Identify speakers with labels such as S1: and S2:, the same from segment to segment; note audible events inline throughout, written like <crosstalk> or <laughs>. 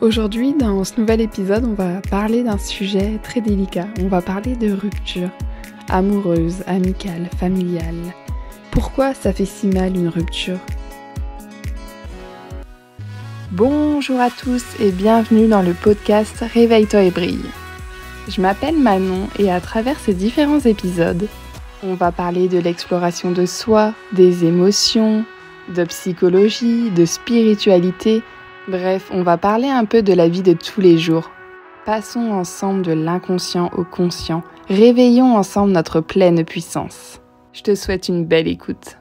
S1: Aujourd'hui, dans ce nouvel épisode, on va parler d'un sujet très délicat. On va parler de rupture, amoureuse, amicale, familiale. Pourquoi ça fait si mal une rupture? Bonjour à tous et bienvenue dans le podcast Réveille-toi et brille. Je m'appelle Manon et à travers ces différents épisodes, on va parler de l'exploration de soi, des émotions, de psychologie, de spiritualité Bref, on va parler un peu de la vie de tous les jours. Passons ensemble de l'inconscient au conscient. Réveillons ensemble notre pleine puissance. Je te souhaite une belle écoute.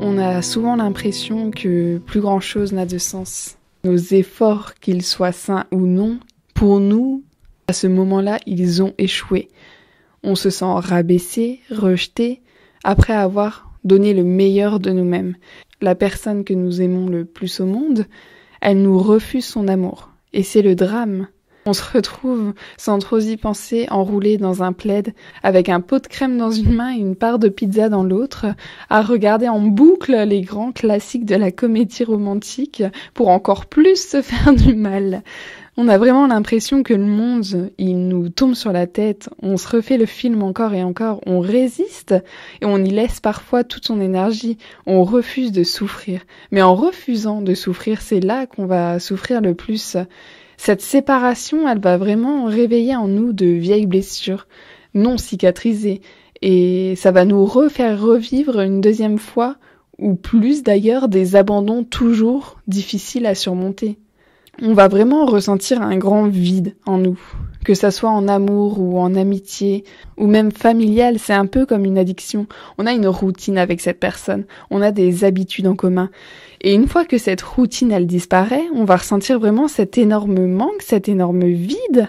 S1: On a souvent l'impression que plus grand chose n'a de sens. Nos efforts, qu'ils soient sains ou non, pour nous, à ce moment-là, ils ont échoué. On se sent rabaissé, rejeté, après avoir donné le meilleur de nous-mêmes la personne que nous aimons le plus au monde, elle nous refuse son amour. Et c'est le drame. On se retrouve, sans trop y penser, enroulé dans un plaid, avec un pot de crème dans une main et une part de pizza dans l'autre, à regarder en boucle les grands classiques de la comédie romantique pour encore plus se faire du mal. On a vraiment l'impression que le monde, il nous tombe sur la tête, on se refait le film encore et encore, on résiste et on y laisse parfois toute son énergie, on refuse de souffrir. Mais en refusant de souffrir, c'est là qu'on va souffrir le plus. Cette séparation, elle va vraiment réveiller en nous de vieilles blessures non cicatrisées. Et ça va nous refaire revivre une deuxième fois ou plus d'ailleurs des abandons toujours difficiles à surmonter on va vraiment ressentir un grand vide en nous. Que ça soit en amour ou en amitié ou même familial, c'est un peu comme une addiction. On a une routine avec cette personne, on a des habitudes en commun. Et une fois que cette routine elle disparaît, on va ressentir vraiment cet énorme manque, cet énorme vide.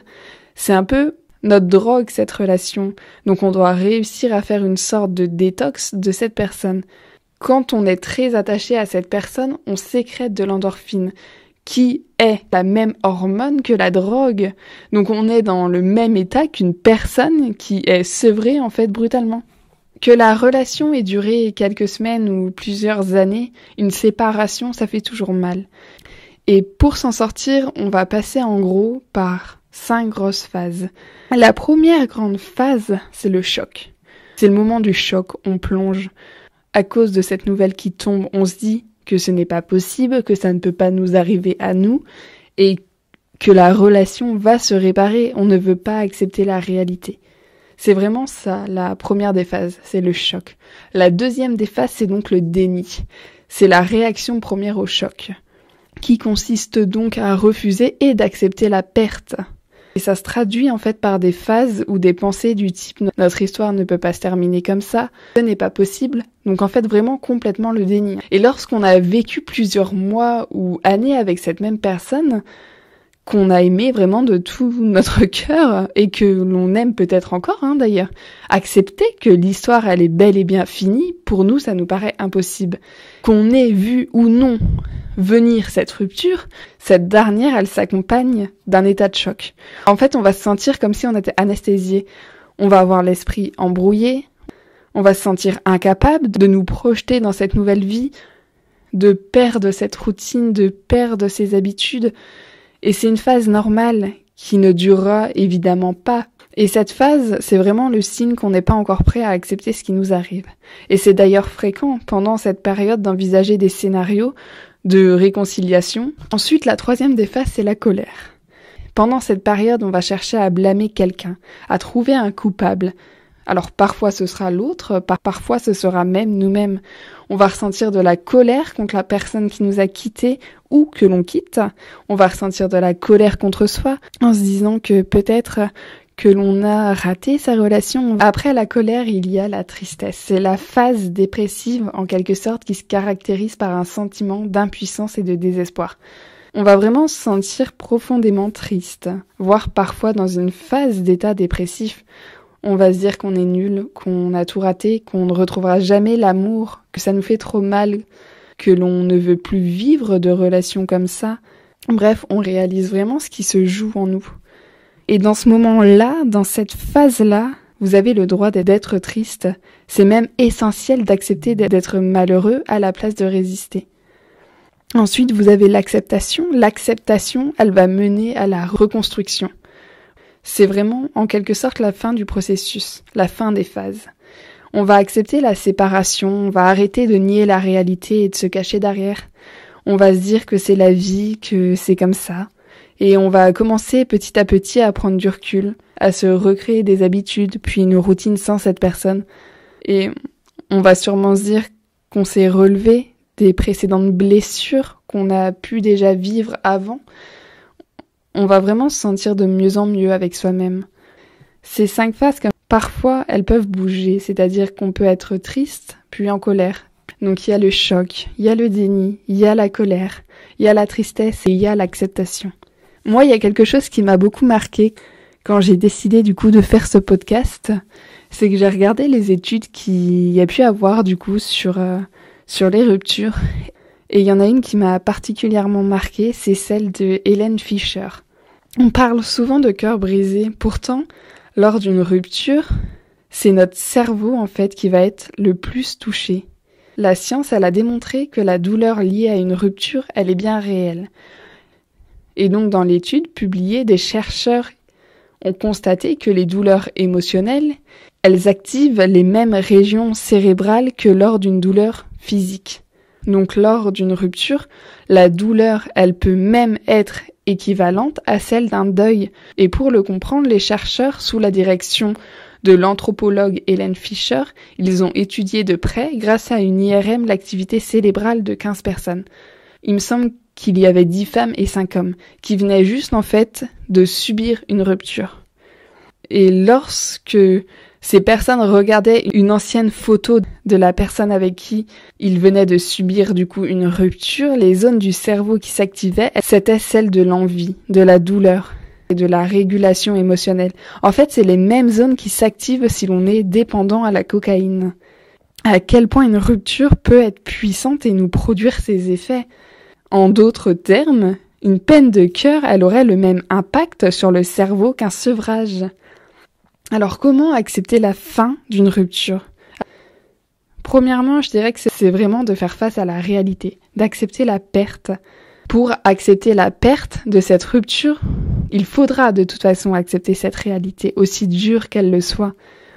S1: C'est un peu notre drogue cette relation. Donc on doit réussir à faire une sorte de détox de cette personne. Quand on est très attaché à cette personne, on sécrète de l'endorphine qui est la même hormone que la drogue. Donc on est dans le même état qu'une personne qui est sevrée en fait brutalement. Que la relation ait duré quelques semaines ou plusieurs années, une séparation, ça fait toujours mal. Et pour s'en sortir, on va passer en gros par cinq grosses phases. La première grande phase, c'est le choc. C'est le moment du choc, on plonge. À cause de cette nouvelle qui tombe, on se dit ce n'est pas possible, que ça ne peut pas nous arriver à nous et que la relation va se réparer. On ne veut pas accepter la réalité. C'est vraiment ça, la première des phases, c'est le choc. La deuxième des phases, c'est donc le déni. C'est la réaction première au choc, qui consiste donc à refuser et d'accepter la perte. Et ça se traduit en fait par des phases ou des pensées du type notre histoire ne peut pas se terminer comme ça, ce n'est pas possible. Donc en fait vraiment complètement le déni. Et lorsqu'on a vécu plusieurs mois ou années avec cette même personne, qu'on a aimé vraiment de tout notre <laughs> cœur et que l'on aime peut-être encore hein, d'ailleurs. Accepter que l'histoire elle est bel et bien finie, pour nous ça nous paraît impossible. Qu'on ait vu ou non venir cette rupture, cette dernière, elle s'accompagne d'un état de choc. En fait, on va se sentir comme si on était anesthésié. On va avoir l'esprit embrouillé, on va se sentir incapable de nous projeter dans cette nouvelle vie, de perdre cette routine, de perdre ses habitudes. Et c'est une phase normale qui ne durera évidemment pas. Et cette phase, c'est vraiment le signe qu'on n'est pas encore prêt à accepter ce qui nous arrive. Et c'est d'ailleurs fréquent pendant cette période d'envisager des scénarios de réconciliation. Ensuite, la troisième des phases, c'est la colère. Pendant cette période, on va chercher à blâmer quelqu'un, à trouver un coupable. Alors parfois ce sera l'autre, parfois ce sera même nous-mêmes. On va ressentir de la colère contre la personne qui nous a quittés ou que l'on quitte. On va ressentir de la colère contre soi en se disant que peut-être que l'on a raté sa relation. Après la colère, il y a la tristesse. C'est la phase dépressive, en quelque sorte, qui se caractérise par un sentiment d'impuissance et de désespoir. On va vraiment se sentir profondément triste, voire parfois dans une phase d'état dépressif. On va se dire qu'on est nul, qu'on a tout raté, qu'on ne retrouvera jamais l'amour, que ça nous fait trop mal, que l'on ne veut plus vivre de relations comme ça. Bref, on réalise vraiment ce qui se joue en nous. Et dans ce moment-là, dans cette phase-là, vous avez le droit d'être triste. C'est même essentiel d'accepter d'être malheureux à la place de résister. Ensuite, vous avez l'acceptation. L'acceptation, elle va mener à la reconstruction. C'est vraiment en quelque sorte la fin du processus, la fin des phases. On va accepter la séparation, on va arrêter de nier la réalité et de se cacher derrière. On va se dire que c'est la vie, que c'est comme ça. Et on va commencer petit à petit à prendre du recul, à se recréer des habitudes, puis une routine sans cette personne. Et on va sûrement se dire qu'on s'est relevé des précédentes blessures qu'on a pu déjà vivre avant on va vraiment se sentir de mieux en mieux avec soi-même. Ces cinq phases, parfois, elles peuvent bouger, c'est-à-dire qu'on peut être triste, puis en colère. Donc il y a le choc, il y a le déni, il y a la colère, il y a la tristesse et il y a l'acceptation. Moi, il y a quelque chose qui m'a beaucoup marqué quand j'ai décidé du coup de faire ce podcast, c'est que j'ai regardé les études qu'il y a pu avoir du coup sur euh, les ruptures et il y en a une qui m'a particulièrement marquée, c'est celle de Hélène Fischer. On parle souvent de cœur brisé, pourtant, lors d'une rupture, c'est notre cerveau en fait qui va être le plus touché. La science, elle a démontré que la douleur liée à une rupture, elle est bien réelle. Et donc dans l'étude publiée, des chercheurs ont constaté que les douleurs émotionnelles, elles activent les mêmes régions cérébrales que lors d'une douleur physique. Donc lors d'une rupture, la douleur, elle peut même être équivalente à celle d'un deuil. Et pour le comprendre, les chercheurs, sous la direction de l'anthropologue Hélène Fischer, ils ont étudié de près, grâce à une IRM, l'activité cérébrale de 15 personnes. Il me semble qu'il y avait 10 femmes et 5 hommes, qui venaient juste en fait de subir une rupture. Et lorsque ces personnes regardaient une ancienne photo de la personne avec qui ils venaient de subir du coup une rupture. Les zones du cerveau qui s'activaient, c'était celles de l'envie, de la douleur et de la régulation émotionnelle. En fait, c'est les mêmes zones qui s'activent si l'on est dépendant à la cocaïne. À quel point une rupture peut être puissante et nous produire ses effets? En d'autres termes, une peine de cœur, elle aurait le même impact sur le cerveau qu'un sevrage. Alors comment accepter la fin d'une rupture? Premièrement, je dirais que c'est vraiment de faire face à la réalité, d'accepter la perte. Pour accepter la perte de cette rupture, il faudra de toute façon accepter cette réalité, aussi dure qu'elle le soit.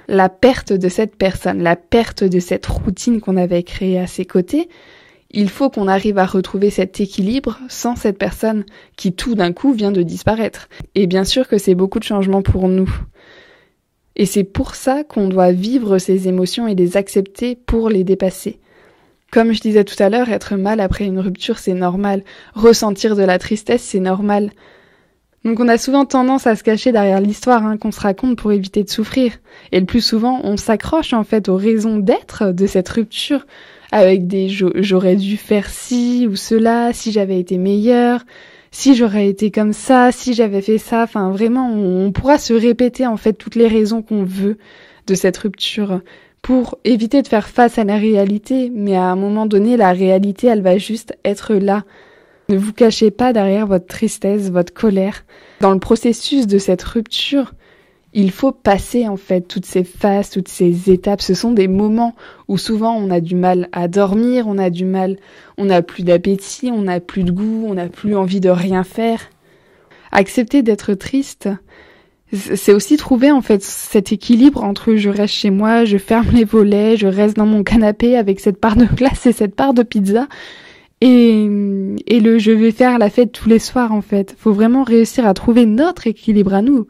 S1: La perte de cette personne, la perte de cette routine qu'on avait créée à ses côtés, il faut qu'on arrive à retrouver cet équilibre sans cette personne qui tout d'un coup vient de disparaître. Et bien sûr que c'est beaucoup de changements pour nous. Et c'est pour ça qu'on doit vivre ces émotions et les accepter pour les dépasser. Comme je disais tout à l'heure, être mal après une rupture, c'est normal. Ressentir de la tristesse, c'est normal. Donc on a souvent tendance à se cacher derrière l'histoire hein, qu'on se raconte pour éviter de souffrir. Et le plus souvent, on s'accroche en fait aux raisons d'être de cette rupture, avec des j'aurais dû faire ci ou cela, si j'avais été meilleur, si j'aurais été comme ça, si j'avais fait ça, enfin vraiment, on, pourra se répéter en fait toutes les raisons qu'on veut de cette rupture pour éviter de faire face à la réalité, mais à un moment donné, la réalité, elle va juste être là. Ne vous cachez pas derrière votre tristesse, votre colère. Dans le processus de cette rupture, il faut passer en fait toutes ces phases, toutes ces étapes. Ce sont des moments où souvent on a du mal à dormir, on a du mal, on n'a plus d'appétit, on n'a plus de goût, on n'a plus envie de rien faire. Accepter d'être triste, c'est aussi trouver en fait cet équilibre entre je reste chez moi, je ferme les volets, je reste dans mon canapé avec cette part de glace et cette part de pizza. Et, et le je vais faire la fête tous les soirs en fait. Faut vraiment réussir à trouver notre équilibre à nous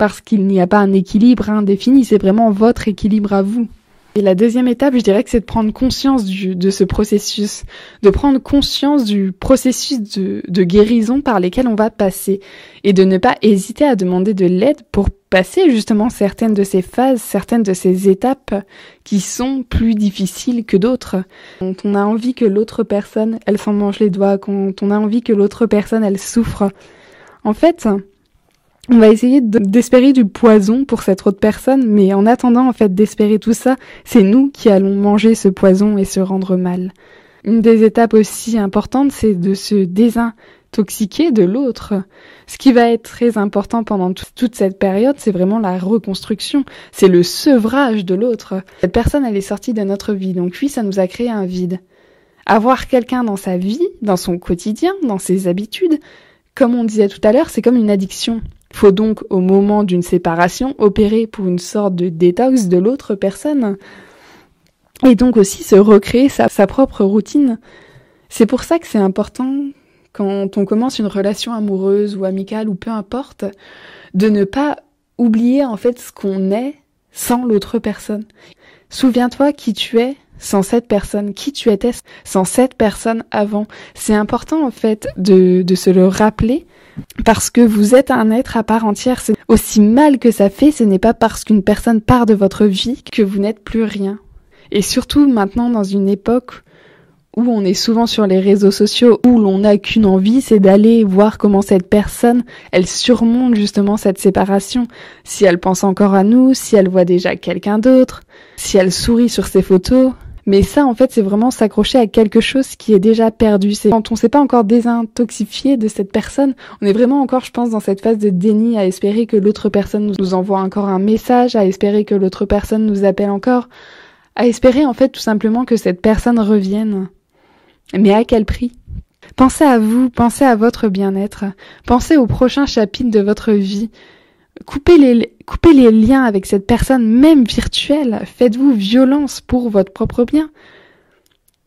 S1: parce qu'il n'y a pas un équilibre indéfini, c'est vraiment votre équilibre à vous. Et la deuxième étape, je dirais que c'est de prendre conscience de ce processus, de prendre conscience du processus de, de guérison par lesquels on va passer, et de ne pas hésiter à demander de l'aide pour passer justement certaines de ces phases, certaines de ces étapes qui sont plus difficiles que d'autres. Quand on a envie que l'autre personne, elle s'en mange les doigts, quand on a envie que l'autre personne, elle souffre. En fait, on va essayer d'espérer du poison pour cette autre personne, mais en attendant en fait d'espérer tout ça, c'est nous qui allons manger ce poison et se rendre mal. Une des étapes aussi importantes, c'est de se désintoxiquer de l'autre. Ce qui va être très important pendant toute cette période, c'est vraiment la reconstruction, c'est le sevrage de l'autre. Cette personne, elle est sortie de notre vie, donc oui, ça nous a créé un vide. Avoir quelqu'un dans sa vie, dans son quotidien, dans ses habitudes, comme on disait tout à l'heure, c'est comme une addiction. Faut donc, au moment d'une séparation, opérer pour une sorte de détox de l'autre personne. Et donc aussi se recréer sa, sa propre routine. C'est pour ça que c'est important, quand on commence une relation amoureuse ou amicale ou peu importe, de ne pas oublier en fait ce qu'on est sans l'autre personne. Souviens-toi qui tu es sans cette personne, qui tu étais sans cette personne avant. C'est important en fait de, de se le rappeler parce que vous êtes un être à part entière. Aussi mal que ça fait, ce n'est pas parce qu'une personne part de votre vie que vous n'êtes plus rien. Et surtout maintenant dans une époque où on est souvent sur les réseaux sociaux, où l'on n'a qu'une envie, c'est d'aller voir comment cette personne, elle surmonte justement cette séparation. Si elle pense encore à nous, si elle voit déjà quelqu'un d'autre, si elle sourit sur ses photos. Mais ça, en fait, c'est vraiment s'accrocher à quelque chose qui est déjà perdu. C'est quand on s'est pas encore désintoxifié de cette personne, on est vraiment encore, je pense, dans cette phase de déni, à espérer que l'autre personne nous envoie encore un message, à espérer que l'autre personne nous appelle encore, à espérer, en fait, tout simplement que cette personne revienne. Mais à quel prix? Pensez à vous, pensez à votre bien-être, pensez au prochain chapitre de votre vie. Coupez les, coupez les liens avec cette personne, même virtuelle. Faites-vous violence pour votre propre bien.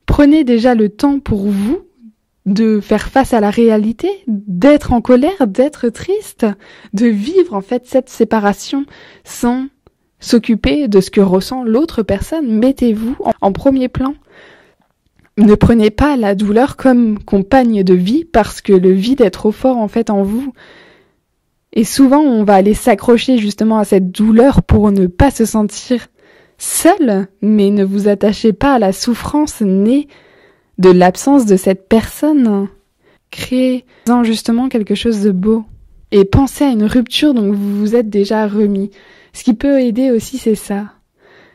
S1: Prenez déjà le temps pour vous de faire face à la réalité, d'être en colère, d'être triste, de vivre en fait cette séparation sans s'occuper de ce que ressent l'autre personne. Mettez-vous en premier plan. Ne prenez pas la douleur comme compagne de vie parce que le vide est trop fort en fait en vous. Et souvent on va aller s'accrocher justement à cette douleur pour ne pas se sentir seul, mais ne vous attachez pas à la souffrance née de l'absence de cette personne. Créez-en justement quelque chose de beau. Et pensez à une rupture dont vous vous êtes déjà remis. Ce qui peut aider aussi, c'est ça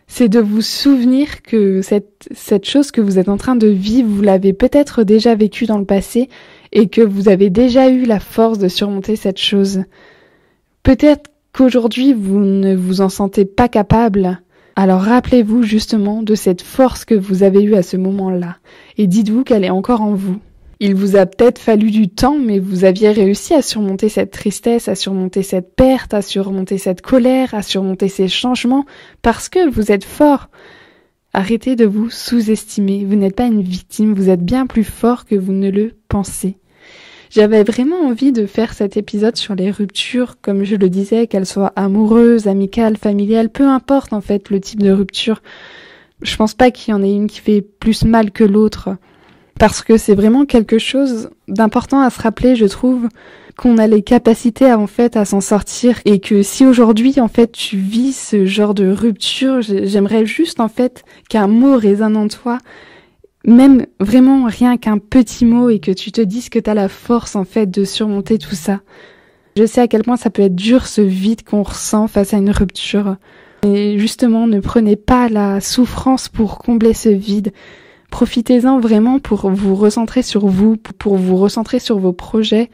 S1: c'est de vous souvenir que cette, cette chose que vous êtes en train de vivre, vous l'avez peut-être déjà vécue dans le passé et que vous avez déjà eu la force de surmonter cette chose. Peut-être qu'aujourd'hui vous ne vous en sentez pas capable. Alors rappelez-vous justement de cette force que vous avez eue à ce moment-là et dites-vous qu'elle est encore en vous. Il vous a peut-être fallu du temps, mais vous aviez réussi à surmonter cette tristesse, à surmonter cette perte, à surmonter cette colère, à surmonter ces changements, parce que vous êtes fort. Arrêtez de vous sous-estimer. Vous n'êtes pas une victime, vous êtes bien plus fort que vous ne le pensez. J'avais vraiment envie de faire cet épisode sur les ruptures, comme je le disais, qu'elles soient amoureuses, amicales, familiales, peu importe en fait le type de rupture. Je pense pas qu'il y en ait une qui fait plus mal que l'autre parce que c'est vraiment quelque chose d'important à se rappeler, je trouve, qu'on a les capacités en fait à s'en sortir et que si aujourd'hui en fait tu vis ce genre de rupture, j'aimerais juste en fait qu'un mot résonne en toi, même vraiment rien qu'un petit mot et que tu te dises que tu la force en fait de surmonter tout ça. Je sais à quel point ça peut être dur ce vide qu'on ressent face à une rupture. Et justement, ne prenez pas la souffrance pour combler ce vide. Profitez-en vraiment pour vous recentrer sur vous, pour vous recentrer sur vos projets,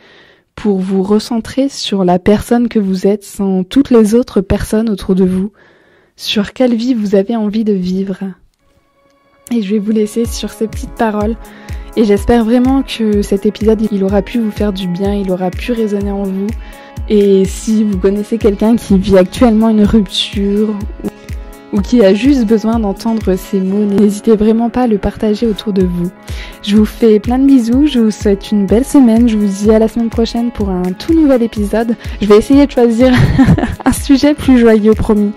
S1: pour vous recentrer sur la personne que vous êtes sans toutes les autres personnes autour de vous, sur quelle vie vous avez envie de vivre. Et je vais vous laisser sur ces petites paroles. Et j'espère vraiment que cet épisode, il aura pu vous faire du bien, il aura pu résonner en vous. Et si vous connaissez quelqu'un qui vit actuellement une rupture ou qui a juste besoin d'entendre ces mots, n'hésitez vraiment pas à le partager autour de vous. Je vous fais plein de bisous, je vous souhaite une belle semaine, je vous dis à la semaine prochaine pour un tout nouvel épisode. Je vais essayer de choisir <laughs> un sujet plus joyeux, promis.